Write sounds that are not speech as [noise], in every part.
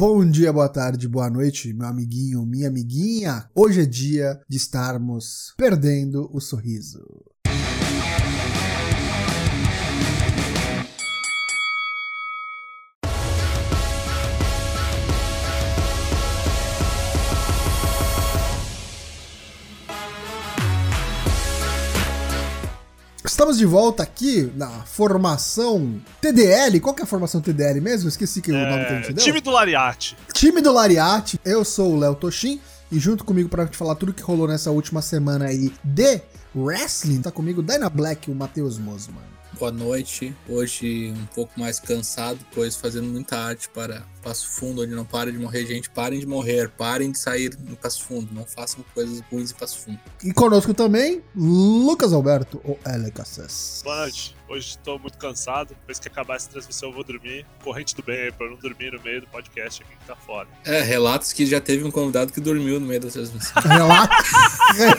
Bom dia, boa tarde, boa noite, meu amiguinho, minha amiguinha. Hoje é dia de estarmos perdendo o sorriso. Estamos de volta aqui na formação TDL. Qual que é a formação TDL mesmo? Esqueci que é, o nome que a gente deu. Time do Lariate. Time do Lariate. Eu sou o Léo Toshin e junto comigo para te falar tudo que rolou nessa última semana aí de wrestling, tá comigo Dyna Black e o Matheus Mosman boa noite. Hoje um pouco mais cansado, pois fazendo muita arte para Passo Fundo, onde não para de morrer gente. Parem de morrer, parem de sair em Passo Fundo, não façam coisas ruins em Passo Fundo. E conosco também, Lucas Alberto, o LKSS. Boa noite. Hoje estou muito cansado. Depois que acabar essa transmissão, eu vou dormir. Corrente do bem aí, pra não dormir no meio do podcast aqui que tá fora. É, relatos que já teve um convidado que dormiu no meio da transmissão. [laughs] relatos,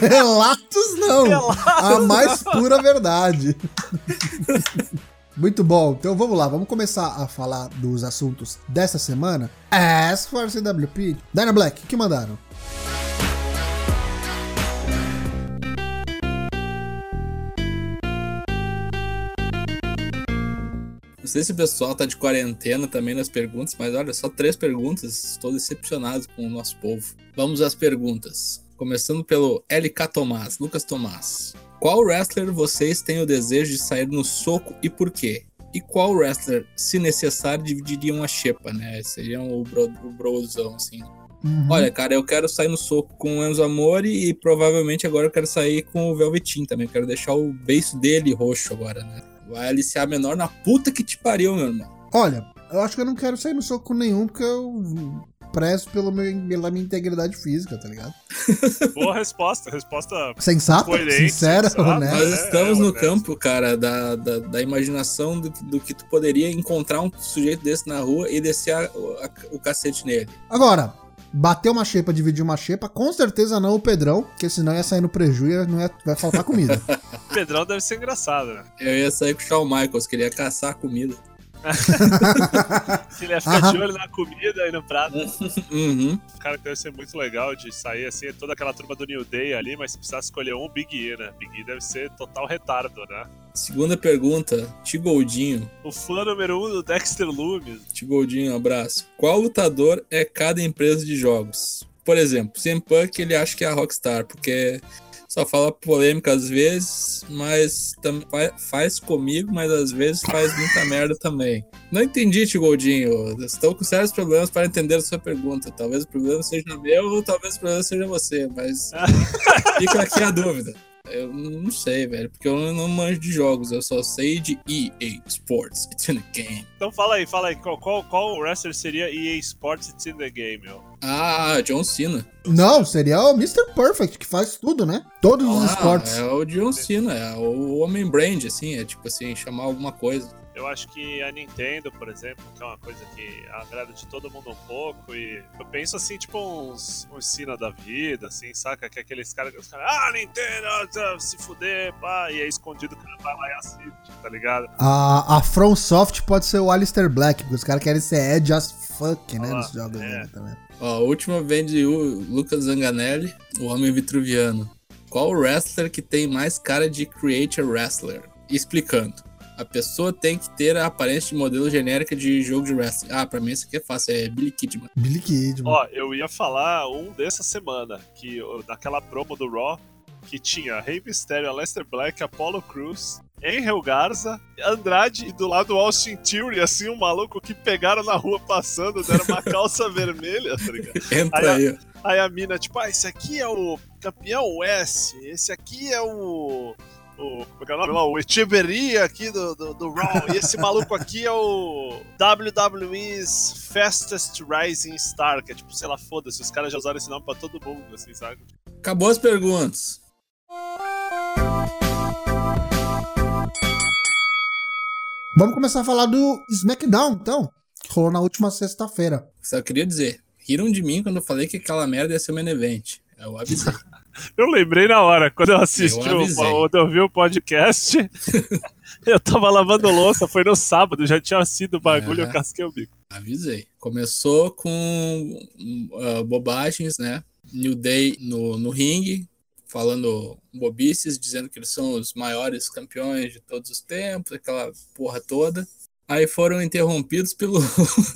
[laughs] relatos não. Relatos a mais não. pura verdade. [laughs] Muito bom, então vamos lá, vamos começar a falar dos assuntos dessa semana. As for CWP, Dyna Black, que mandaram? Não sei se o pessoal tá de quarentena também nas perguntas, mas olha, só três perguntas. Estou decepcionado com o nosso povo. Vamos às perguntas. Começando pelo LK Tomás, Lucas Tomás. Qual wrestler vocês têm o desejo de sair no soco e por quê? E qual wrestler, se necessário, dividiria uma xepa, né? Seria o, bro, o brozão, assim. Uhum. Olha, cara, eu quero sair no soco com o Enzo Amore e provavelmente agora eu quero sair com o Velvetin também. Eu quero deixar o beiço dele roxo agora, né? Vai aliciar menor na puta que te pariu, meu irmão. Olha, eu acho que eu não quero sair no soco com nenhum, porque eu prezo pelo meu, pela minha integridade física, tá ligado? [laughs] Boa resposta, resposta sensata, sincera, honesta. Nós estamos é, no campo, cara, da, da, da imaginação do, do, que tu poderia encontrar um sujeito desse na rua e descer a, a, o cacete nele. Agora, bater uma xepa, dividir uma xepa, com certeza não o Pedrão, porque senão ia sair no prejuízo e não ia, vai faltar comida. o [laughs] Pedrão deve ser engraçado, né? Eu ia sair com o Shawn Michaels, que ele ia caçar a comida. [laughs] Se ele ia ficar de olho na comida e no prato. Uhum. Cara, deve ser muito legal de sair assim, toda aquela turma do New Day ali, mas se precisar escolher um Big E, né? Big E deve ser total retardo, né? Segunda pergunta, Tigoldinho. O fã número um do Dexter Loomis. Tigoldinho, um abraço. Qual lutador é cada empresa de jogos? Por exemplo, CM Punk ele acha que é a Rockstar, porque só fala polêmica às vezes, mas faz comigo, mas às vezes faz muita merda também. Não entendi, Tigoldinho. Estou com sérios problemas para entender a sua pergunta. Talvez o problema seja meu, ou talvez o problema seja você, mas [laughs] fica aqui a dúvida. Eu não sei, velho, porque eu não manjo de jogos, eu só sei de EA Sports, It's in the Game. Então fala aí, fala aí, qual, qual, qual wrestler seria EA Sports, It's in the Game, meu? Ah, John Cena. Não, seria o Mr. Perfect, que faz tudo, né? Todos ah, os esportes. É o John Cena, é o Homem Brand, assim, é tipo assim, chamar alguma coisa. Eu acho que a Nintendo, por exemplo, que é uma coisa que agrada de todo mundo um pouco, e eu penso assim, tipo uns, uns Sina da vida, assim, saca? Que é aqueles caras que os caras, ah, Nintendo, ah, se fuder, pá, e é escondido cara vai lá e assiste, tá ligado? A, a From Soft pode ser o Alistair Black, porque os caras querem ser Edge as fuck, né, ah, nos jogos é. também. Ó, a última vem de Lucas Zanganelli, o Homem Vitruviano. Qual wrestler que tem mais cara de creator wrestler? Explicando. A pessoa tem que ter a aparência de modelo genérica de jogo de wrestling. Ah, pra mim isso aqui é fácil, é Billy Kidman. Billy Kidman. Ó, eu ia falar um dessa semana, que naquela promo do Raw, que tinha Rey Mysterio, Aleister Black, Apollo Cruz, Angel Garza, Andrade e do lado Austin Theory, assim, um maluco que pegaram na rua passando, deram uma calça [laughs] vermelha, tá ligado? Entra aí. Aí a, aí a mina, tipo, ah, esse aqui é o campeão S, esse aqui é o o, como é que é o nome? O Echeverria aqui do, do, do Raw. E esse maluco aqui é o WWE's Fastest Rising Star, que é tipo, sei lá, foda-se, os caras já usaram esse nome pra todo mundo, assim, sabe? Acabou as perguntas. Vamos começar a falar do SmackDown, então, que rolou na última sexta-feira. Só queria dizer, riram de mim quando eu falei que aquela merda ia ser um main event. Eu avisei. [laughs] Eu lembrei na hora, quando eu assisti, eu o, quando eu vi o podcast, [laughs] eu tava lavando louça, foi no sábado, já tinha sido o bagulho, é. eu casquei o bico. Avisei. Começou com uh, bobagens, né? New Day no, no ringue, falando bobices, dizendo que eles são os maiores campeões de todos os tempos, aquela porra toda. Aí foram interrompidos pelo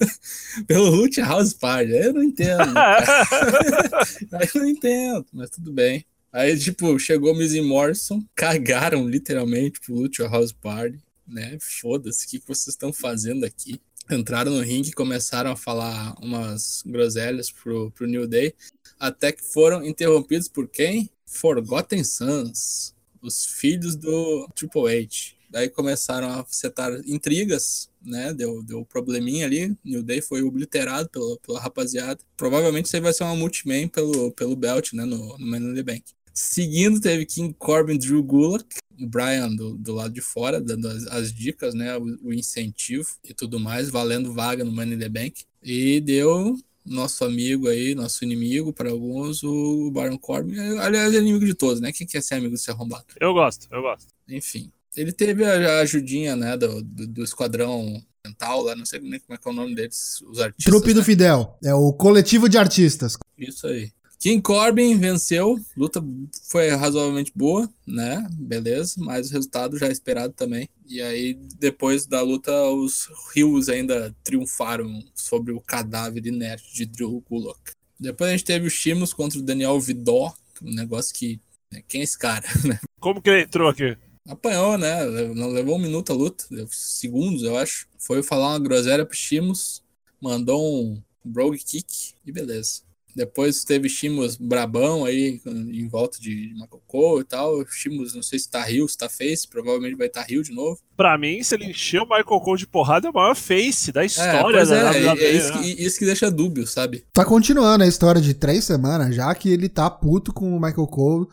[laughs] pelo Root House Party. Eu não entendo. [laughs] Aí eu não entendo, mas tudo bem. Aí, tipo, chegou e Morrison, cagaram literalmente pro Lucha House Party, né? Foda-se, o que, que vocês estão fazendo aqui? Entraram no ringue e começaram a falar umas groselhas pro, pro New Day, até que foram interrompidos por quem? Forgotten Sons, os filhos do Triple H. Daí começaram a setar intrigas, né? Deu, deu probleminha ali. New Day foi obliterado pela, pela rapaziada. Provavelmente isso aí vai ser uma multiman pelo, pelo belt, né? No, no Money in the Bank. Seguindo, teve King Corbin Drew Gulak, Brian do, do lado de fora, dando as, as dicas, né? O, o, incentivo e tudo mais, valendo vaga no Money in the Bank. E deu nosso amigo aí, nosso inimigo para alguns, o Baron Corbin. Aliás, é inimigo de todos, né? Quem quer ser amigo do ser arrombado? Eu gosto, eu gosto. Enfim. Ele teve a, ajudinha, né, do, do, do esquadrão mental lá, não sei nem como é que é o nome deles, os artistas. Trupe do né? Fidel, é o coletivo de artistas. Isso aí. King Corbin venceu, luta foi razoavelmente boa, né? Beleza, mas o resultado já esperado também. E aí, depois da luta, os Rios ainda triunfaram sobre o cadáver inerte de Drew Gulak. Depois a gente teve o Shimos contra o Daniel Vidó, um negócio que. Né, quem é esse cara, [laughs] né? Como que ele entrou aqui? Apanhou, né? Não levou um minuto a luta, segundos, eu acho. Foi falar uma groselha pro Shimos, mandou um brogue kick e beleza. Depois teve Shimos brabão aí em volta de Makoko e tal. Shimos, não sei se tá Rio, se tá Face, provavelmente vai estar tá Rio de novo. Pra mim, se ele encher o Michael Cole de porrada, é o maior face da história é, da é, WWE, é, isso, que, isso que deixa dúbio, sabe? Tá continuando a história de três semanas, já que ele tá puto com o Michael Cole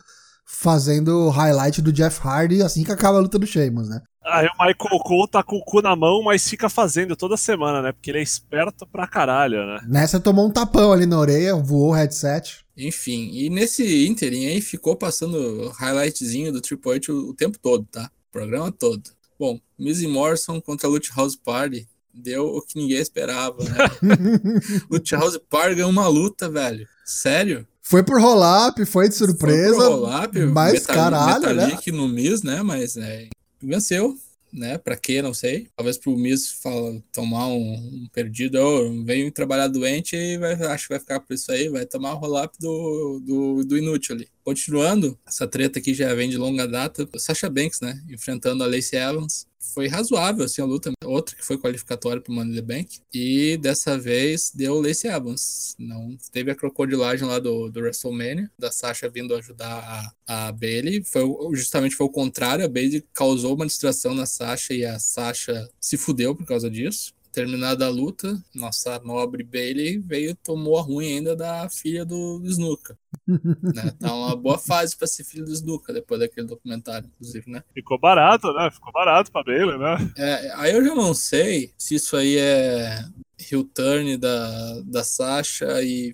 fazendo highlight do Jeff Hardy assim que acaba a luta do Sheamus, né? Aí o Michael Cole tá com o cu na mão, mas fica fazendo toda semana, né? Porque ele é esperto pra caralho, né? Nessa tomou um tapão ali na orelha, voou o headset. Enfim, e nesse interim aí ficou passando highlightzinho do Triple H o, o tempo todo, tá? O programa todo. Bom, Miz Morrison contra Lucha House Party deu o que ninguém esperava, né? [laughs] Lucha House Party ganhou uma luta, velho. Sério? Foi por roll-up, foi de surpresa. Foi por roll-up, mas metal, caralho, Metalik né? no Miz, né? Mas é, venceu, né? Pra quê, não sei. Talvez pro Miz fala, tomar um, um perdido, oh, veio trabalhar doente e vai, acho que vai ficar por isso aí, vai tomar o roll-up do, do, do inútil ali. Continuando, essa treta aqui já vem de longa data. Sasha Banks, né? Enfrentando a Lacey Evans foi razoável assim a luta. Outra que foi qualificatória para o Money the Bank. E dessa vez deu Lacey Evans. Não teve a crocodilagem lá do, do WrestleMania, da Sasha vindo ajudar a, a Bailey. Foi justamente foi o contrário. A Bailey causou uma distração na Sasha e a Sasha se fudeu por causa disso terminada a luta, nossa nobre Bailey veio tomou a ruim ainda da filha do, do Snuka. né? Tá uma boa fase para ser filho do Snuka depois daquele documentário, inclusive, né? Ficou barato, né? Ficou barato pra Bailey, né? É, aí eu já não sei se isso aí é heel turn da, da Sasha e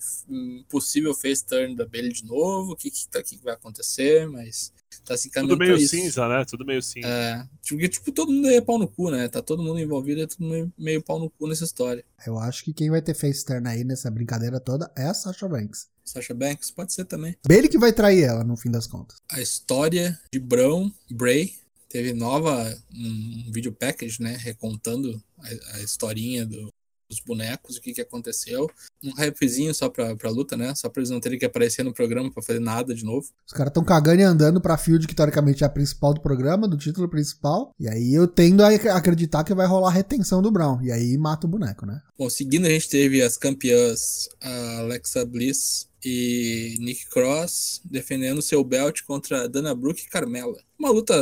possível face turn da Bailey de novo, o que, que, tá, que vai acontecer, mas tá se Tudo meio cinza, né? Tudo meio cinza. É, porque, tipo, todo mundo é pau no cu, né? Tá todo mundo envolvido, é tudo meio, meio pau no cu nessa história. Eu acho que quem vai ter face turn aí nessa brincadeira toda é a Sasha Banks. Sasha Banks pode ser também. Bailey que vai trair ela, no fim das contas. A história de Brown, Bray, teve nova, um vídeo package, né? Recontando a, a historinha do, os bonecos, o que, que aconteceu. Um rapzinho só pra, pra luta, né? Só pra eles não terem que aparecer no programa pra fazer nada de novo. Os caras tão cagando e andando pra field, que teoricamente é a principal do programa, do título principal. E aí eu tendo a acreditar que vai rolar retenção do Brown. E aí mata o boneco, né? Bom, seguindo a gente teve as campeãs Alexa Bliss e Nick Cross defendendo seu belt contra Dana Brooke e Carmela. Uma luta,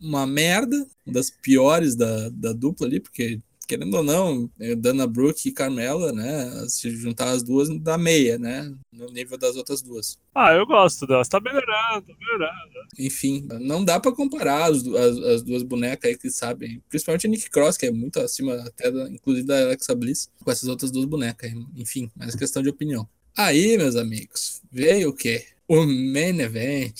uma merda, uma das piores da, da dupla ali, porque querendo ou não, é, Dana Brooke e Carmela, né? Se juntar as duas, dá meia, né? No nível das outras duas. Ah, eu gosto delas. Tá melhorando, tá melhorando. Enfim, não dá para comparar as, as, as, duas bonecas aí que sabem. Principalmente a Nick Cross, que é muito acima, até da, inclusive da Alexa Bliss, com essas outras duas bonecas. Enfim, mas questão de opinião. Aí, meus amigos, veio o quê? O main event.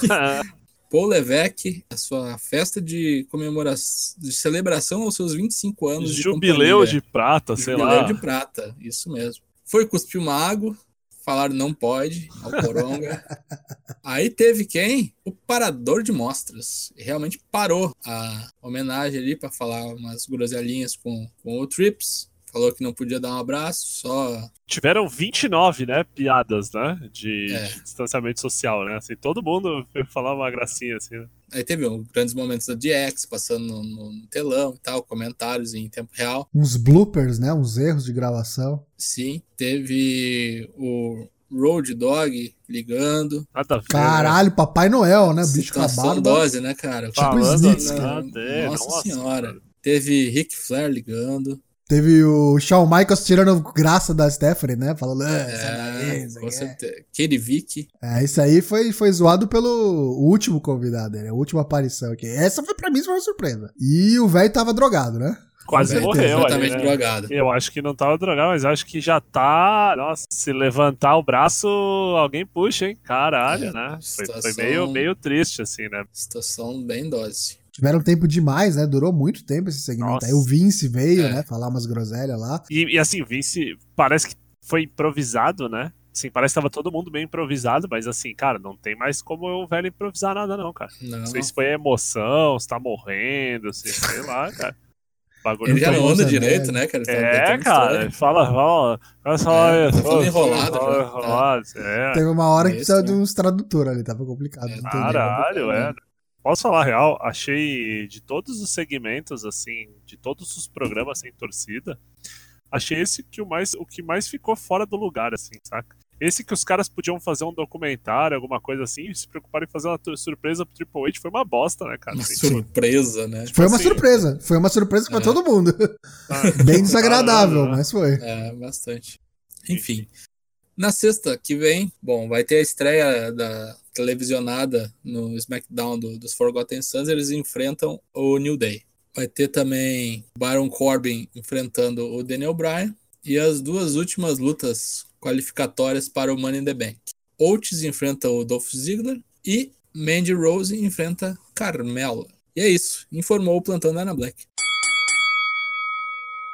[laughs] Paul Levesque, a sua festa de comemoração, de celebração aos seus 25 anos Jubileu de, de prata, sei Jubileu lá. de prata, isso mesmo. Foi cuspir uma água, falaram não pode, ao Coronga. [laughs] Aí teve quem? O parador de mostras. Realmente parou a homenagem ali para falar umas groselhinhas com, com o Trips. Falou que não podia dar um abraço, só Tiveram 29, né, piadas, né, de, É. de distanciamento social, né, assim, todo mundo [laughs] falava uma gracinha, assim, né? Aí teve um, grandes momentos da DX passando no, no telão e tal, comentários em tempo real. Uns bloopers, né? Uns erros de gravação. Sim, teve o Road Dog ligando. Nada a ver, né? Caralho, Papai Noel, né? Bicho acabado. dose, né, cara? Tipo Falando Slits, nada cara. a ver, Nossa senhora. Teve Ric Flair ligando. Teve o Shawn Michaels tirando graça da Stephanie, né? Falando, "Ah, sai daí, É, o com quê." certeza. Katie Vick. É, isso aí foi, foi zoado pelo último convidado, né? A última aparição aqui. Essa foi pra mim foi uma surpresa. E o velho tava drogado, né? Quase morreu ali, Completamente né? drogado. Eu acho que não tava drogado, mas acho que já tá. Nossa, se levantar o braço, alguém puxa, hein? Caralho, É, né? Foi, foi situação- meio, meio triste, assim, né? Situação bem dose. Tiveram tempo demais, né? Durou muito tempo esse segmento. Nossa. Aí o Vince veio, É. né? Falar umas groselhas lá. E, e assim, Vince parece que foi improvisado, né? Assim, parece que tava todo mundo bem improvisado, mas assim, cara, não tem mais como o velho improvisar nada, não, cara. Não. Não sei se foi emoção, se tá morrendo, se, sei lá, cara. O bagulho Ele já não anda direito, né, cara? Tá É, cara, fala, fala, fala só É, tá fala, enrolado fala já, enrolado, é. Teve uma hora que Isso, precisava né? de uns tradutores ali, tava complicado. É. Caralho, é. Posso falar a real? Achei de todos os segmentos, assim, de todos os programas sem torcida, achei esse que o mais, o que mais ficou fora do lugar, assim, saca? Esse que os caras podiam fazer um documentário, alguma coisa assim, e se preocuparem em fazer uma surpresa pro Triple H foi uma bosta, né, cara? Uma Assim, surpresa, né? Foi uma assim, surpresa. Foi uma surpresa pra É. todo mundo. ah, [laughs] Bem desagradável, né? [laughs] mas foi. É, bastante. Enfim. Na sexta que vem, bom, vai ter a estreia da televisionada no SmackDown do- dos Forgotten Sons, eles enfrentam o New Day. Vai ter também Baron Corbin enfrentando o Daniel Bryan e as duas últimas lutas qualificatórias para o Money in the Bank. Oates enfrenta o Dolph Ziggler e Mandy Rose enfrenta Carmella. E é isso, informou o plantão da Ana Black.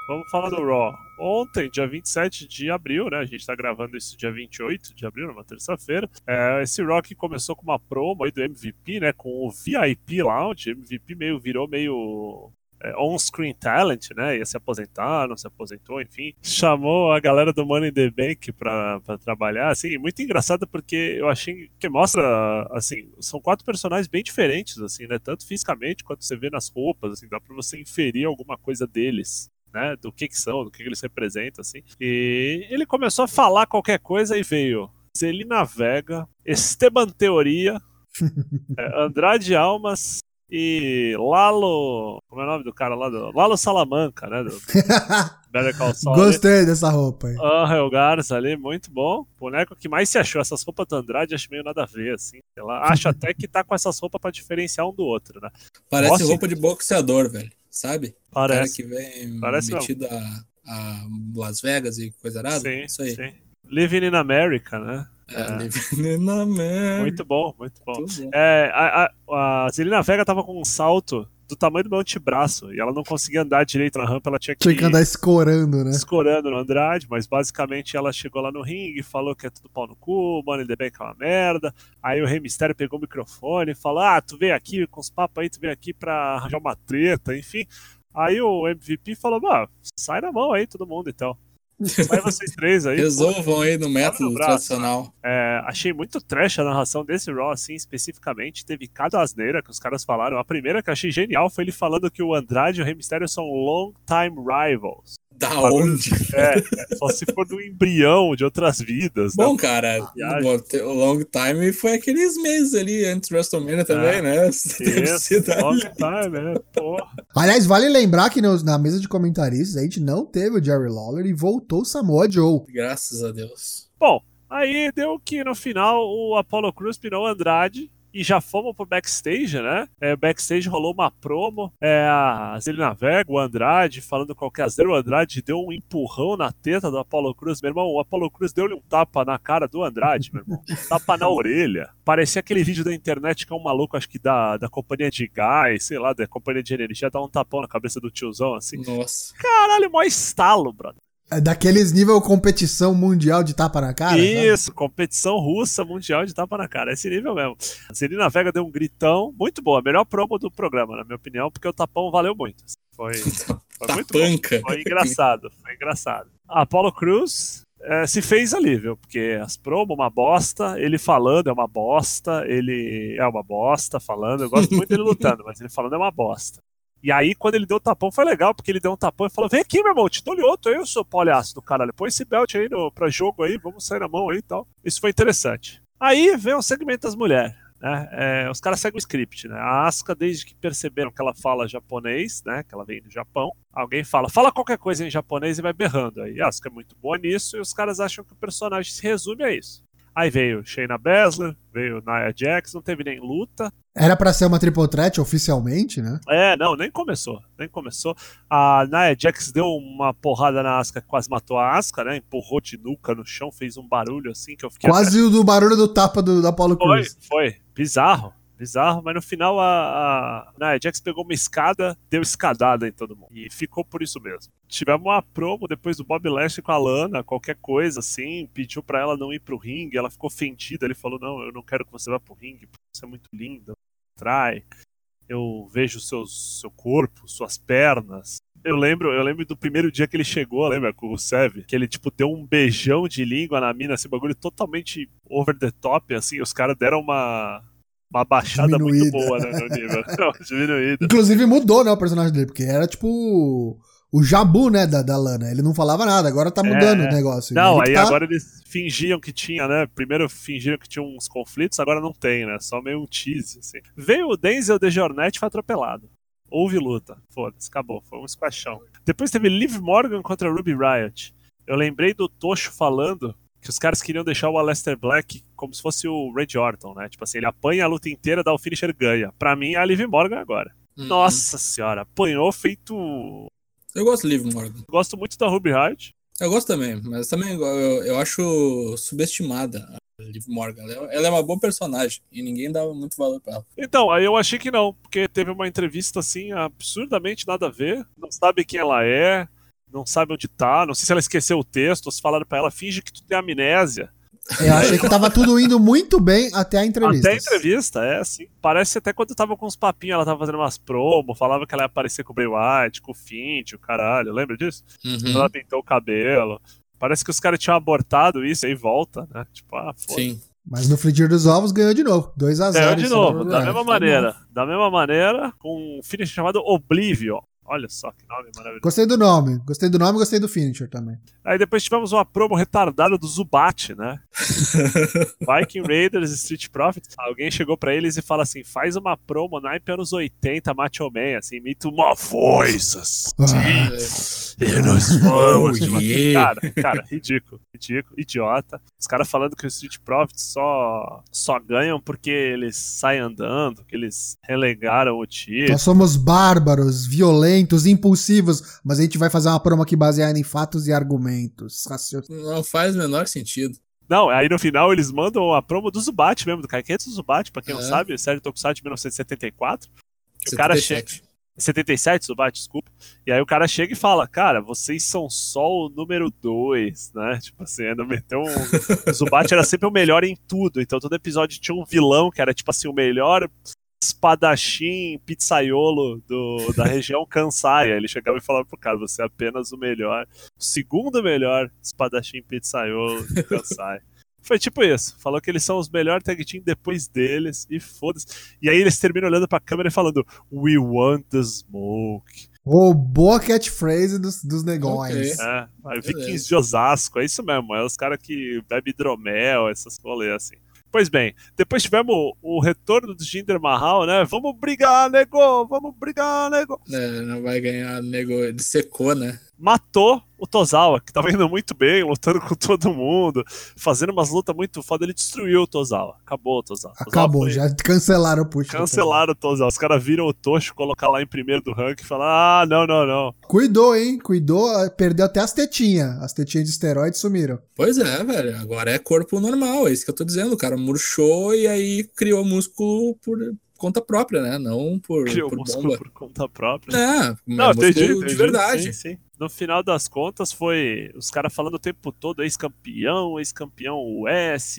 Vamos falar do Raw. Ontem, dia 27 de abril, né? A gente tá gravando isso dia 28 de abril, numa terça-feira. É, esse que começou com uma promo aí do MVP, né? Com o VIP Lounge. MVP meio virou meio é, on-screen talent, né? Ia se aposentar, não se aposentou, enfim. Chamou a galera do Money in the Bank pra, pra trabalhar, assim, muito engraçado porque eu achei que mostra, assim, são quatro personagens bem diferentes, assim, né? Tanto fisicamente quanto você vê nas roupas, assim, dá pra você inferir alguma coisa deles. Né, do que que são, do que, que eles representam, assim. E ele começou a falar qualquer coisa e veio Zelina Vega, Esteban Teoria, é, [laughs] Andrade Almas e Lalo. Como é o nome do cara lá? Do, Lalo Salamanca, né? Do [laughs] Better Call Saul. Gostei dessa roupa aí. Angel Garza ali, muito bom. Boneco que mais se achou. Essas roupas do Andrade acho meio nada a ver, assim. Lá. Acho até que tá com essas roupas pra diferenciar um do outro, né? Parece Nossa. roupa de boxeador, velho. Sabe? cara Parece. que vem Parece metido a, a Las Vegas e coisa arada. Sim, Isso aí. sim. Living in America, né? É, É. Living in America. Muito bom, muito bom. Muito bom. É, a, a, a Zelina Vega tava com um salto do tamanho do meu antebraço e ela não conseguia andar direito na rampa, ela tinha que, Tinha que andar escorando, né? escorando no Andrade, mas basicamente ela chegou lá no ringue, falou que é tudo pau no cu, Money in the Bank é uma merda. Aí o Rei Mistério pegou o microfone e falou: Ah, tu veio aqui com os papos aí, tu veio aqui pra arranjar uma treta, enfim. Aí o MVP falou: Ah, sai na mão aí, todo mundo então. Sai vocês três aí. Resolvam aí no no método braço. tradicional. É, achei muito trash a narração desse Raw, assim, especificamente. Teve cada asneira que os caras falaram. A primeira que eu achei genial foi ele falando que o Andrade e o Rey Mysterio são long time rivals. Da onde? [laughs] É, é, só se for do embrião de outras vidas. né? Bom, cara, bom, te- o long time foi aqueles meses ali antes do WrestleMania também, Ah, né? [laughs] Ser long time, né? Porra. Aliás, vale lembrar que nos- na mesa de comentaristas a gente não teve o Jerry Lawler e voltou o Samoa Joe. Graças a Deus. Bom, aí deu que no final o Apollo Cruz pinou o Andrade E já fomos pro backstage, né? É, backstage rolou uma promo. É, a Zelina Vega, o Andrade, falando qualquer asneira. O Andrade deu um empurrão na teta do Apollo Cruz. Meu irmão, o Apollo Cruz deu-lhe um tapa na cara do Andrade, meu irmão. tapa na orelha. Parecia aquele vídeo da internet que é um maluco, acho que da, da companhia de gás, sei lá, da companhia de energia, dá um tapão na cabeça do tiozão, assim. Nossa. Caralho, mó estalo, brother. É daqueles nível competição mundial de tapa na cara? sabe? Isso, competição russa mundial de tapa na cara. Esse nível mesmo. A Celina Vega deu um gritão muito boa. Melhor promo do programa, na minha opinião, porque o tapão valeu muito. Foi, [laughs] foi muito bom. Foi engraçado. Foi engraçado. A Apollo Cruz é, se fez ali, viu? Porque as promos, uma bosta. Ele falando é uma bosta. Ele é uma bosta falando. Eu gosto muito dele [laughs] lutando, mas ele falando é uma bosta. E aí, quando ele deu o tapão, foi legal, porque ele deu um tapão e falou: Vem aqui, meu irmão, te dou outro, eu sou poliácido, caralho. Põe esse belt aí no, pra jogo aí, vamos sair na mão aí e tal. Isso foi interessante. Aí vem o segmento das mulheres. Né? É, os caras seguem o script, né? A Asuka, desde que perceberam que ela fala japonês, né? Que ela vem do Japão, alguém fala, fala qualquer coisa em japonês e vai berrando. Aí a Asuka é muito boa nisso e os caras acham que o personagem se resume a isso. Aí veio Shayna Baszler, veio Nia Jax, não teve nem luta. Era pra ser uma triple threat oficialmente, né? É, não, nem começou, nem começou. A Nia Jax deu uma porrada na que quase matou a Asuka, né? Empurrou de nuca no chão, fez um barulho assim que eu fiquei Quase o do barulho do tapa do, da Foi, Cruz. foi. Bizarro. Bizarro, mas no final a, a Nia Jax pegou uma escada, deu escadada em todo mundo. E ficou por isso mesmo. Tivemos uma promo depois do Bob Lashley com a Lana, qualquer coisa assim, pediu pra ela não ir pro ringue, ela ficou ofendida, ele falou, não, eu não quero que você vá pro ringue, porque você é muito linda, trai, eu vejo seus, seu corpo, suas pernas. Eu lembro, eu lembro do primeiro dia que ele chegou, lembra, com o Sev, que ele, tipo, deu um beijão de língua na mina, esse bagulho totalmente over the top, assim, os caras deram uma, uma baixada muito Diminuída. boa, né, no nível. [laughs] Não, diminuída. Inclusive mudou, né, o personagem dele, porque era tipo o Jabu, né, da, da Lana. Ele não falava nada, agora tá mudando É. o negócio. Não, aí tá- agora eles fingiam que tinha, né? Primeiro fingiram que tinha uns conflitos, agora não tem, né? Só meio um tease, assim. Veio o Denzel de Jornet foi atropelado. Houve luta. Foda-se, acabou. Foi um squashão. Depois teve Liv Morgan contra Ruby Riot. Eu lembrei do Tocho falando que os caras queriam deixar o Aleister Black como se fosse o Ray Orton, né? Tipo assim, ele apanha a luta inteira, dá o finisher ganha. Pra mim é a Liv Morgan agora. Hum, Nossa senhora, apanhou feito. Eu gosto do Liv Morgan. Gosto muito da Ruby Riot. Eu gosto também, mas também eu, eu acho subestimada a Liv Morgan. Ela, ela é uma boa personagem e ninguém dá muito valor pra ela. Então, aí eu achei que não, porque teve uma entrevista assim, absurdamente nada a ver. Não sabe quem ela é, não sabe onde tá, não sei se ela esqueceu o texto, ou se falaram pra ela, finge que tu tem amnésia. Eu achei que tava tudo indo muito bem até a entrevista. Até a entrevista, é assim. Parece até quando tava com uns papinhos, ela tava fazendo umas promos, falava que ela ia aparecer com o Bray Wyatt, com o Fint, o caralho, lembra disso? Uhum, Ela pintou o cabelo. Parece que os caras tinham abortado isso aí volta, né? Tipo, ah, foda Sim. Mas no frigir dos ovos ganhou de novo. 2x0. Ganhou de novo, da mesma maneira. Da mesma maneira, com um finish chamado Oblivion. Olha só que nome maravilhoso. Gostei do nome. Gostei do nome e gostei do finisher também. Aí depois tivemos uma promo retardada do Zubat, né? [laughs] Viking Raiders Street Profits. Alguém chegou pra eles e fala assim: faz uma promo naipe anos 80, Macho Man, assim, imita uma voices. Ah, E nós vamos. Cara, cara, ridículo, ridículo, idiota. Os caras falando que os Street Profits só, só ganham porque eles saem andando, que eles relegaram o título. Nós somos bárbaros, violentos, impulsivos, mas a gente vai fazer uma promo aqui baseada em fatos e argumentos. Não faz o menor sentido. Não, aí no final eles mandam a promo do Zubat mesmo, do Kaiketsu Zubat, pra quem não É. sabe, série Tokusatsu de 1974. Que o cara chega. 77. 77, Zubat, desculpa. E aí o cara chega e fala, cara, vocês são só o número 2, né? Tipo assim, ainda meteu um. o [laughs] Zubat era sempre o melhor em tudo. Então todo episódio tinha um vilão que era, tipo assim, o melhor espadachim pizzaiolo do, da [laughs] região Kansai. Ele chegava e falava pro cara, você é apenas o melhor, o segundo melhor espadachim pizzaiolo do [laughs] Kansai. Foi tipo isso. Falou que eles são os melhores tag team depois deles e foda-se. E aí eles terminam olhando pra câmera e falando We want the smoke. Ô, boa catchphrase dos, dos negócios. Ok. É, Beleza. Vikings de Osasco, é isso mesmo. É os caras que bebem hidromel, essas rolês assim. Pois bem, depois tivemos o, o retorno do Jinder Mahal, né? Vamos brigar, nego! Vamos brigar, nego! É, não vai ganhar nego. Ele secou, né? Matou o Tozawa, que tava indo muito bem, lutando com todo mundo, fazendo umas lutas muito foda. Ele destruiu o Tozawa. Acabou o Tozawa. Tozawa Acabou, foi- já cancelaram o push. Cancelaram o Tozawa. Os caras viram o Tocho colocar lá em primeiro do ranking e falaram: ah, não, não, não. Cuidou, hein? Cuidou, perdeu até as tetinhas. As tetinhas de esteroide sumiram. Pois é, velho. Agora é corpo normal, é isso que eu tô dizendo. O cara murchou e aí criou músculo por conta própria, né? Não por, Criou por músculo bomba. por conta própria. É, Não, entendi, entendi. de verdade. Sim, sim. No final das contas, foi os caras falando o tempo todo: ex-campeão, ex-campeão US,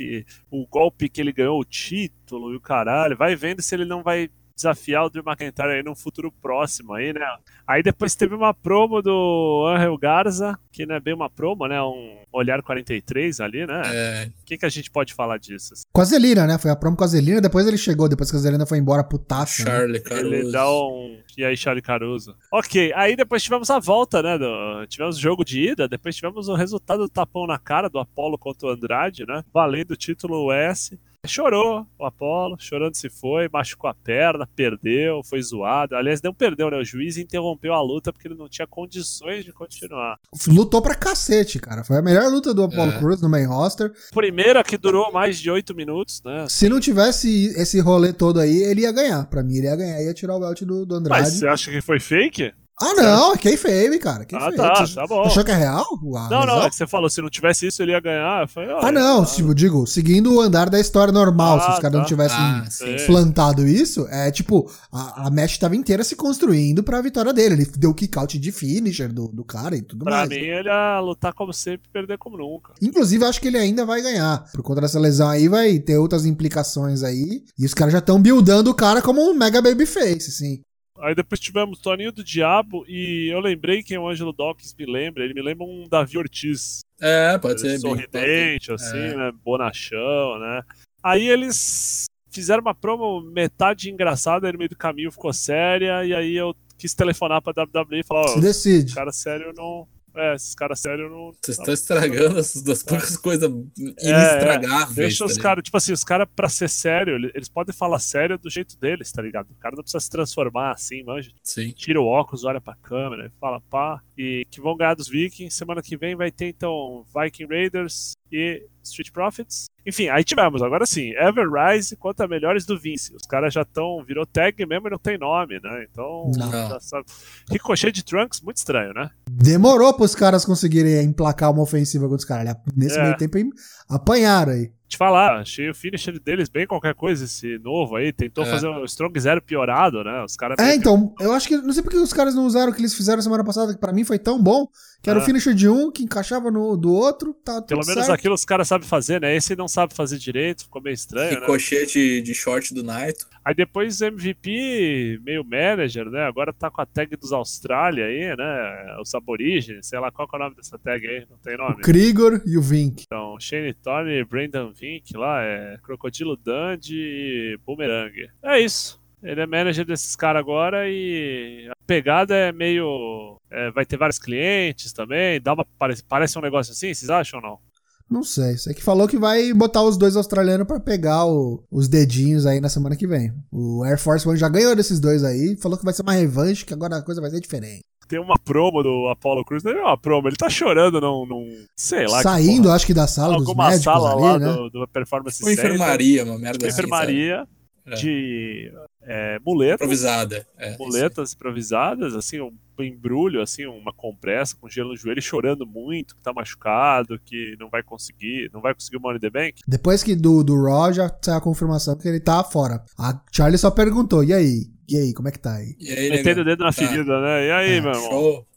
o golpe que ele ganhou o título e o caralho. Vai vendo se ele não vai desafiar o Drew McIntyre aí num futuro próximo aí, né? Aí depois teve uma promo do Angel Garza, que não é bem uma promo, né? Um olhar 43 ali, né? É, O que, que a gente pode falar disso? Com a Zelina, né? Foi a promo com a Zelina, depois ele chegou, depois que a Zelina foi embora putaça. né? Charlie Caruso. Ele dá um. E aí, Charlie Caruso. Ok, aí depois tivemos a volta, né? do- Tivemos o jogo de ida, depois tivemos o resultado do tapão na cara do Apollo contra o Andrade, né? Valendo o título US. Chorou o Apollo, chorando se foi, machucou a perna, perdeu, foi zoado. Aliás, não perdeu, né? O juiz interrompeu a luta porque ele não tinha condições de continuar. Lutou pra cacete, cara. Foi a melhor luta do Apollo É. Cruz no main roster. Primeira que durou mais de oito minutos, né? Se não tivesse esse rolê todo aí, ele ia ganhar. Pra mim, ele ia ganhar, ia tirar o belt do, do Andrade. Mas você acha que foi fake? Ah, não, quem fame, cara. Ah, tá, tá bom. achou que é real? A Não, não, lesão? é que você falou, se não tivesse isso, ele ia ganhar. Eu falei, Ah, não, tá. tipo, digo, seguindo o andar da história normal, se Ah, os caras não tá. tivessem Ah. É. plantado isso, é tipo, a, a match tava inteira se construindo pra vitória dele. Ele deu o kick out de finisher do, do cara e tudo Pra mais. mim, ele ia lutar como sempre e perder como nunca. Inclusive, acho que ele ainda vai ganhar. Por conta dessa lesão aí, vai ter outras implicações aí. E os caras já estão buildando o cara como um mega babyface, assim. Aí depois tivemos Toninho do Diabo e eu lembrei quem o Ângelo Dawkins me lembra. Ele me lembra um Davi Ortiz. É, pode ser. bem- sorridente, assim, É. né? Bonachão, né? Aí eles fizeram uma promo metade engraçada, aí no meio do caminho ficou séria, e aí eu quis telefonar pra WWE e falar, ó, Se decide. cara sério não. É, esses caras sério não. Vocês estão estragando essas duas poucas coisas É, é. inestragáveis. Deixa tá os ligado? caras, tipo assim, os caras, pra ser sério, ele- eles podem falar sério do jeito deles, tá ligado? O cara não precisa se transformar assim, manja. Sim. Tira o óculos, olha pra câmera, e fala pá. E que vão ganhar dos Vikings. Semana que vem vai ter então Viking Raiders e Street Profits. Enfim, aí tivemos, agora sim, Everrise contra melhores do Vince. Os caras já estão, virou tag mesmo e não tem nome, né? Então, Não. já sabe. Ricochet de Trunks, muito estranho, né? Demorou pros caras conseguirem emplacar uma ofensiva contra os caras. Nesse É. meio tempo, em- apanharam aí. Te falar, achei o finisher deles bem qualquer coisa, esse novo aí. Tentou É. fazer o Strong Zero piorado, né? Os caras. É, então, eu acho que. Não sei porque os caras não usaram o que eles fizeram semana passada, que pra mim foi tão bom, que era É. o finisher de um, que encaixava no do outro, tá tudo Pelo menos certo. aquilo os caras sabem fazer, né? Esse não sabe fazer direito, ficou meio estranho, né? Ricochete de short do Naito. Aí depois MVP, meio manager, né? Agora tá com a tag dos Austrália aí, né? Os aborígenes, sei lá qual que é o nome dessa tag aí, não tem O nome. Krigor e o Vink. Então, Shane Thorne, Brendan Vink lá, é Crocodilo Dundee e Boomerang. É isso. Ele é manager desses caras agora e a pegada é meio. é, vai ter vários clientes também. Dá uma, parece, parece um negócio assim, vocês acham ou não? Não sei. Você que falou que vai botar os dois australianos pra pegar o- os dedinhos aí na semana que vem. O Air Force One já ganhou desses dois aí, falou que vai ser uma revanche, que agora a coisa vai ser diferente. Tem uma promo do Apollo Cruz, não é uma promo, ele tá chorando num. num sei lá. que Saindo, porra. acho que da sala dos alguma médicos sala ali, lá né? do, do Performance Uma Center, enfermaria, uma merda Tipo, assim. enfermaria É. de é, muletas. Improvisada. É, muletas improvisadas, assim, um embrulho, assim, uma compressa com gelo no joelho, chorando muito, que tá machucado, que não vai conseguir, não vai conseguir o Money in the Bank. Depois que do, do Raw já saiu a confirmação que ele tá fora. A Charlie só perguntou, e aí? E aí, como é que tá aí? E aí, Metendo o dedo na Tá. ferida, né? E aí, É, meu irmão? Show.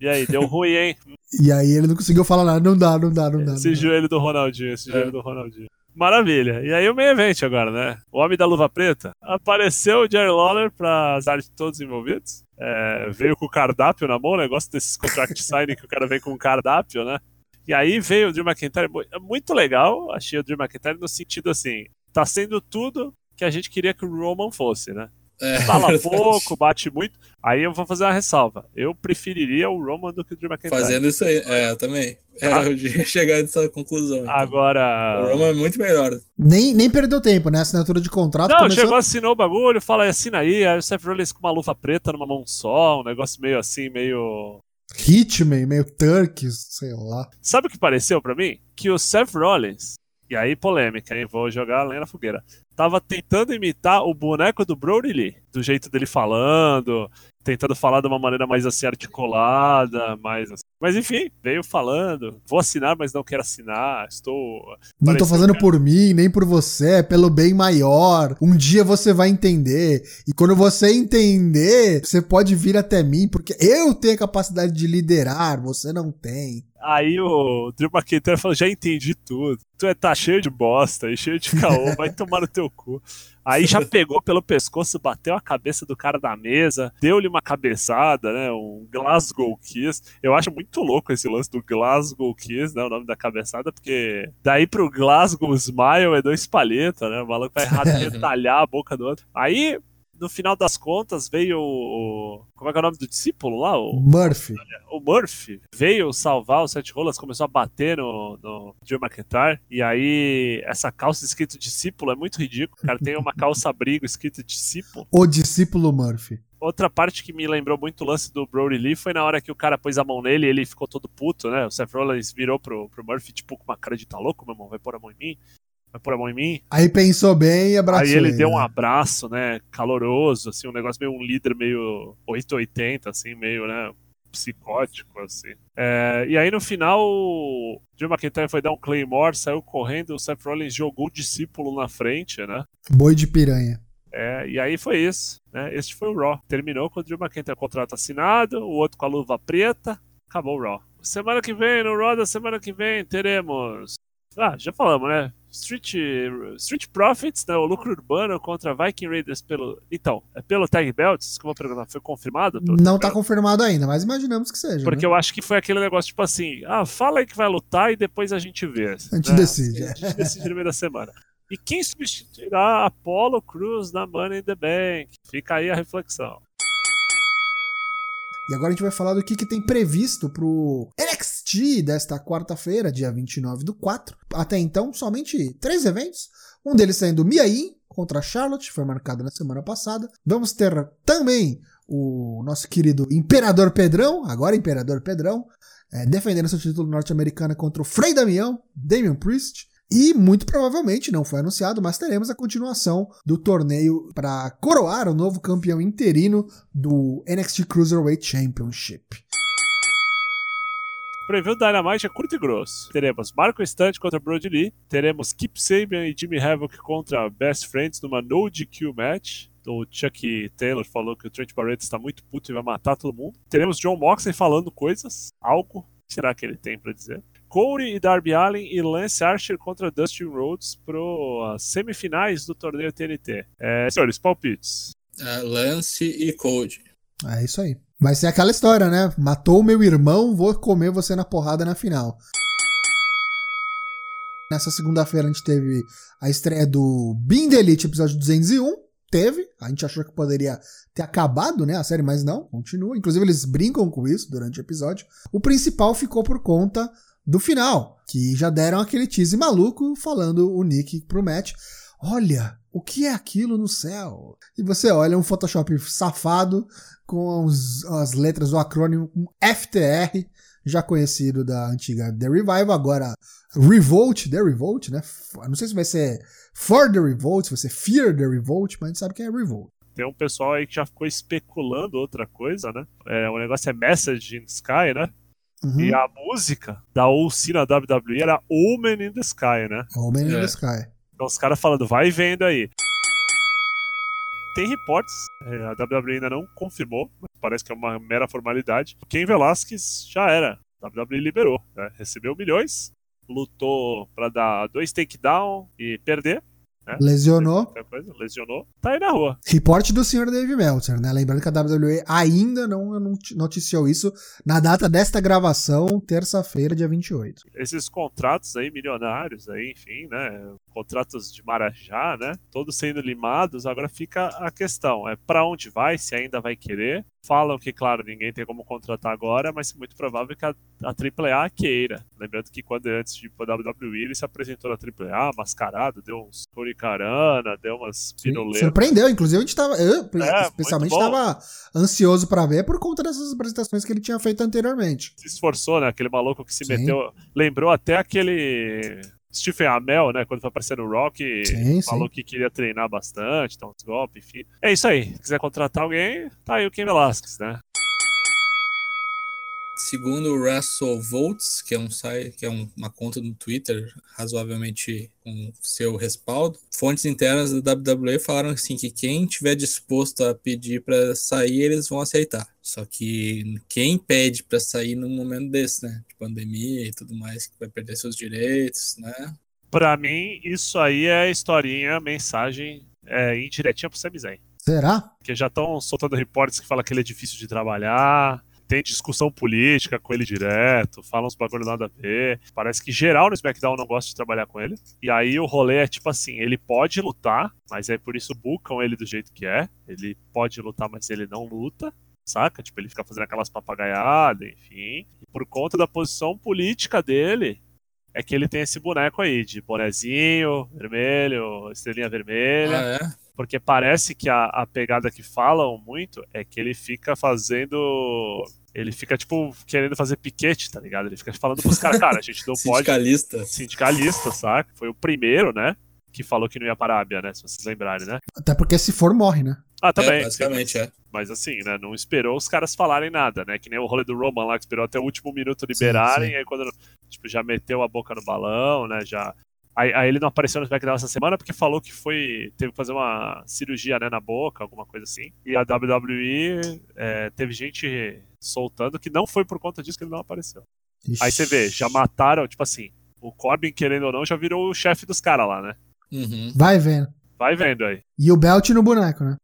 E aí, deu ruim, hein? [laughs] E aí ele não conseguiu falar nada, não dá, não dá, não dá. Esse não dá. joelho do Ronaldinho, esse É. joelho do Ronaldinho. Maravilha. E aí o meio evento agora, né? O Homem da Luva Preta. Apareceu o Jerry Lawler pra azar de todos os envolvidos. É, veio com o cardápio na mão, negócio desses contract [laughs] signing que o cara vem com um cardápio, né? E aí veio o Drew McIntyre. é Muito legal, achei o Drew McIntyre no sentido assim, tá sendo tudo que a gente queria que o Roman fosse, né? É, Fala verdade. [laughs] pouco, bate muito. Aí eu vou fazer uma ressalva. Eu preferiria o Roman do que o Drew McIntyre. Fazendo isso aí. É, eu também. É, Ah. eu ia chegar nessa conclusão. então. Agora. O Roman é muito melhor. Nem, nem perdeu tempo, né? Assinatura de contrato Não, começou... chegou, assinou o bagulho, fala, assina aí, aí o Seth Rollins com uma luva preta numa mão só, um negócio meio assim, meio. Hitman, meio Turks, sei lá. Sabe o que pareceu pra mim? Que o Seth Rollins, e aí polêmica, hein? Vou jogar a lenha na fogueira. Tava tentando imitar o boneco do Brody Lee, do jeito dele falando, tentando falar de uma maneira mais assim articulada, mais assim. Mas enfim, veio falando, vou assinar, mas não quero assinar, estou Não tô fazendo por mim, nem por você, é pelo bem maior. Um dia você vai entender. E quando você entender, você pode vir até mim, porque eu tenho a capacidade de liderar, você não tem. Aí o Drew McIntyre falou: já entendi tudo. Tu é, tá cheio de bosta e cheio de caô, vai tomar no teu cu. Aí já pegou pelo pescoço, bateu a cabeça do cara da mesa, deu-lhe uma cabeçada, né? Um Glasgow Kiss. Eu acho muito louco esse lance do Glasgow Kiss, né? O nome da cabeçada, porque daí pro Glasgow Smile é dois palhetas, né? O maluco vai [laughs] retalhar a boca do outro. Aí. No final das contas, veio o. Como é que é o nome do discípulo lá? O, Murphy. o Murphy veio salvar o Sete Rolas, começou a bater no, no Drew McIntyre. E aí, essa calça escrito discípulo é muito ridículo. O cara tem uma calça abrigo escrito discípulo. O discípulo Murphy. Outra parte que me lembrou muito o lance do Brody Lee foi na hora que o cara pôs a mão nele e ele ficou todo puto, né? O Seth Rollins virou pro, pro Murphy, tipo, com uma cara de tá louco, meu irmão, vai pôr a mão em mim? Vai pôr a mão em mim? Aí pensou bem e abraçou. Aí ele deu um né? abraço, né, caloroso, assim, um negócio meio um líder meio 880, assim, meio, né, psicótico, assim. É, e aí no final, o Drew McIntyre foi dar um Claymore, saiu correndo, o Seth Rollins jogou o discípulo na frente, né. Boi de piranha. É, e aí foi isso, né, este foi o Raw. Terminou com o Drew McIntyre contrato assinado, o outro com a luva preta, acabou o Raw. Semana que vem, no Raw da semana que vem, teremos... Ah, já falamos, né? Street, Street Profits, né? O lucro urbano contra Viking Raiders pelo. Então, é pelo Tag Belts? Isso que eu vou perguntar. Foi confirmado? Não tá Belts? confirmado ainda, mas imaginamos que seja. Porque né? eu acho que foi aquele negócio tipo assim: ah, fala aí que vai lutar e depois a gente vê. A gente né? decide, A gente decide no meio da semana. E quem substituirá Apollo Cruz na Money in the Bank? Fica aí a reflexão. E agora a gente vai falar do que, que tem previsto pro NXT desta quarta-feira, dia 29 do 4. Até então, somente três eventos. Um deles sendo Mia Yim contra Charlotte, foi marcado na semana passada. Vamos ter também o nosso querido Imperador Pedrão, agora Imperador Pedrão, é, defendendo seu título norte-americano contra o Frei Damião, Damian Priest. E muito provavelmente, não foi anunciado, mas teremos a continuação do torneio para coroar o novo campeão interino do NXT Cruiserweight Championship. Preview Dynamite é curto e grosso. Teremos Marco Stunt contra Brody Lee. Teremos Kip Sabian e Jimmy Havoc contra Best Friends numa no DQ match. O Chuck Taylor falou que o Trent Barrett está muito puto e vai matar todo mundo. Teremos John Moxley falando coisas. Algo. Será que ele tem pra dizer? Corey e Darby Allin e Lance Archer contra Dustin Rhodes pro as semifinais do torneio TNT. É, senhores, palpites. Ah, Lance e Code. É isso aí. Vai ser aquela história, né? Matou meu irmão, vou comer você na porrada na final. Nessa segunda-feira a gente teve a estreia do Bean Elite, episódio 201. Teve, a gente achou que poderia ter acabado, né, a série, mas não, continua. Inclusive eles brincam com isso durante o episódio. O principal ficou por conta do final, que já deram aquele tease maluco falando o Nick pro Matt. Olha, o que é aquilo no céu? E você olha um Photoshop safado com os- as letras, o acrônimo FTR, já conhecido da antiga The Revival, agora Revolt, The Revolt, né? Não sei se vai ser For the Revolt, se vai ser Fear the Revolt, mas a gente sabe que é Revolt. Tem um pessoal aí que já ficou especulando outra coisa, né? É, o negócio é Message in Sky, né? Uhum. E a música da OC na WWE era Omen in the Sky, né? Homem in É. the Sky. Então os caras falando, vai vendo aí. Tem reportes, é, a WWE ainda não confirmou, mas parece que é uma mera formalidade. O Ken Velasquez já era, a WWE liberou, né? recebeu milhões, lutou pra dar dois takedown e perder. Né? Lesionou. Coisa, lesionou, tá aí na rua. Reporte do Sr. Dave Meltzer, né? Lembrando que a WWE ainda não noti- noticiou isso na data desta gravação, terça-feira, dia 28. Esses contratos aí, milionários aí, enfim, né? Contratos de Marajá, né? Todos sendo limados, agora fica a questão, é para onde vai, se ainda vai querer. Falam que, claro, ninguém tem como contratar agora, mas é muito provável que a, a AAA queira. Lembrando que quando antes de ir pra WWE, ele se apresentou na AAA, mascarado, deu uns Carana, deu umas piruletas. Surpreendeu, inclusive a gente tava. Eu, É, especialmente, tava ansioso pra ver por conta dessas apresentações que ele tinha feito anteriormente. Se esforçou, né? Aquele maluco que se Sim. meteu. Lembrou até aquele. Stephen Amell, né? Quando foi aparecer no Rock, Sim, falou sim. que queria treinar bastante, dar uns golpes, enfim. É isso aí. Se quiser contratar alguém, tá aí o Ken Velasquez, né? Segundo o WrestleVotes, que é um site, que é um- uma conta no Twitter razoavelmente com seu respaldo, fontes internas da WWE falaram assim que quem tiver disposto a pedir para sair, eles vão aceitar. Só que quem pede para sair num momento desse, né, de pandemia e tudo mais, que vai perder seus direitos, né? Pra mim, isso aí é historinha, mensagem é, indiretinha pro Sami Zayn. Será? Porque já estão soltando reportes que falam que ele é difícil de trabalhar, tem discussão política com ele direto, falam uns bagulho nada a ver. Parece que geral no SmackDown não gosta de trabalhar com ele. E aí o rolê é tipo assim, ele pode lutar, mas aí por isso bucam ele do jeito que é. Ele pode lutar, mas ele não luta. Saca? Tipo, ele fica fazendo aquelas papagaiadas, enfim. E por conta da posição política dele, é que ele tem esse boneco aí, de bonezinho, vermelho, estrelinha vermelha. Ah, é? Porque parece que a, a pegada que falam muito é que ele fica fazendo. Ele fica, tipo, querendo fazer piquete, tá ligado? Ele fica falando pros caras, cara, a gente não [laughs] pode. Sindicalista. Sindicalista, saca? Foi o primeiro, né? Que falou que não ia para a Arábia, né? Se vocês lembrarem, né? Até porque se for, morre, né? Ah, também. É, basicamente, é. Mas assim, né? Não esperou os caras falarem nada, né? Que nem o rolê do Roman lá, que esperou até o último minuto liberarem, sim. e aí quando tipo, já meteu a boca no balão, né? Já. Aí, aí ele não apareceu no SmackDown essa semana porque falou que foi. Teve que fazer uma cirurgia né, na boca, alguma coisa assim. E a WWE é, teve gente soltando que não foi por conta disso que ele não apareceu. Aí você vê, já mataram, tipo assim, o Corbin, querendo ou não, já virou o chefe dos caras lá, né? Uhum. Vai vendo. Vai vendo aí. E o belt no boneco, né?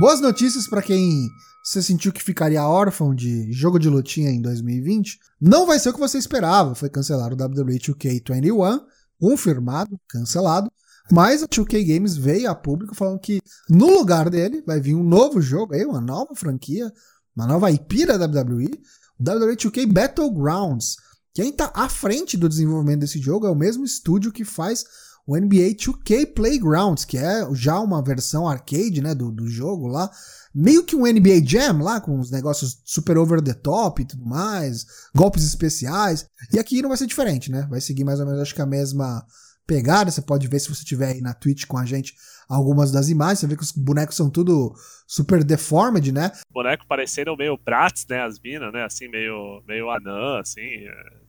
Boas notícias pra quem você sentiu que ficaria órfão de jogo de lutinha em 2020. Não vai ser o que você esperava. Foi cancelado o WWE 2K21, confirmado, cancelado. Mas a 2K Games veio a público falando que no lugar dele vai vir um novo jogo aí, uma nova franquia, uma nova IP da WWE, o WWE 2K Battlegrounds. Quem tá à frente do desenvolvimento desse jogo é o mesmo estúdio que faz o NBA 2K Playgrounds, que é já uma versão arcade, né, do, do jogo lá. Meio que um NBA Jam lá, com os negócios super over the top e tudo mais, golpes especiais. E aqui não vai ser diferente, né? Vai seguir mais ou menos, acho que a mesma pegada. Você pode ver se você estiver aí na Twitch com a gente algumas das imagens. Você vê que os bonecos são tudo super deformed, né? boneco parecendo meio Bratz, né? As minas, né? Assim, meio, meio anã, assim,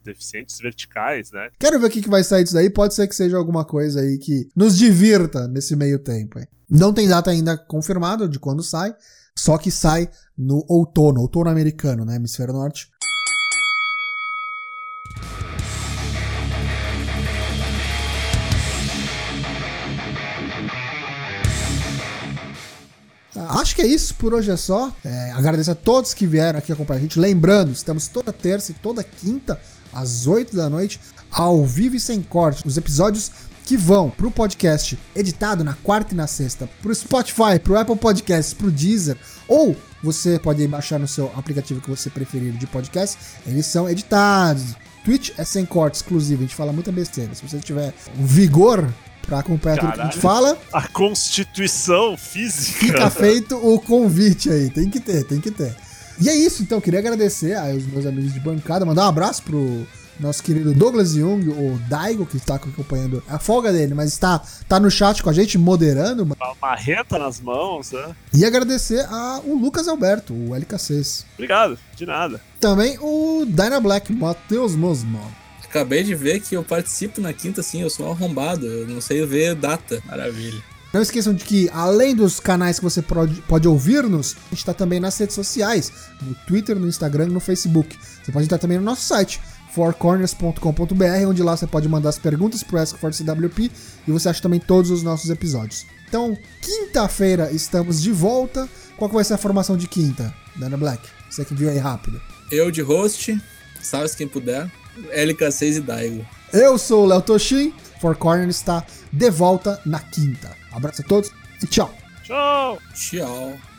deficientes verticais, né? Quero ver o que que vai sair disso daí. Pode ser que seja alguma coisa aí que nos divirta nesse meio tempo. Aí. Não tem data ainda confirmada de quando sai, só que sai no outono, outono americano, né? Hemisfério Norte. Acho que é isso, por hoje é só. É, agradeço a todos que vieram aqui acompanhar a gente. Lembrando, estamos toda terça e toda quinta, às 8 da noite, ao vivo e sem corte. Os episódios que vão pro podcast editado na quarta e na sexta, pro Spotify, pro Apple Podcasts, pro Deezer, ou você pode baixar no seu aplicativo que você preferir de podcast, eles são editados. Twitch é sem corte exclusivo, a gente fala muita besteira. Se você tiver vigor pra acompanhar tudo que a gente fala, A constituição física. fica feito o convite aí. Tem que ter, tem que ter. E é isso, então. Queria agradecer aos meus amigos de bancada, mandar um abraço pro nosso querido Douglas Jung, o Daigo, que está acompanhando a folga dele, mas está tá no chat com a gente, moderando. Uma marreta nas mãos, né? E agradecer ao Lucas Alberto, o LK6. Obrigado, de nada. Também o Dyna Black, Matheus Mosman. Acabei de ver que eu participo na quinta, sim, eu sou arrombado, eu não sei ver data. Maravilha. Não esqueçam de que, além dos canais que você pode, ouvir-nos, a gente está também nas redes sociais, no Twitter, no Instagram e no Facebook. Você pode entrar também no nosso site, fourcorners.com.br, onde lá você pode mandar as perguntas pro Ask for CWP e você acha também todos os nossos episódios. Então, quinta-feira estamos de volta. Qual que vai ser a formação de quinta, Dana Black? Você que viu aí rápido. Eu de host, salve quem puder, LK6 e Daigo. Eu sou o Léo Toshin, Four Corners está de volta na quinta. Abraço a todos e tchau! Tchau! Tchau.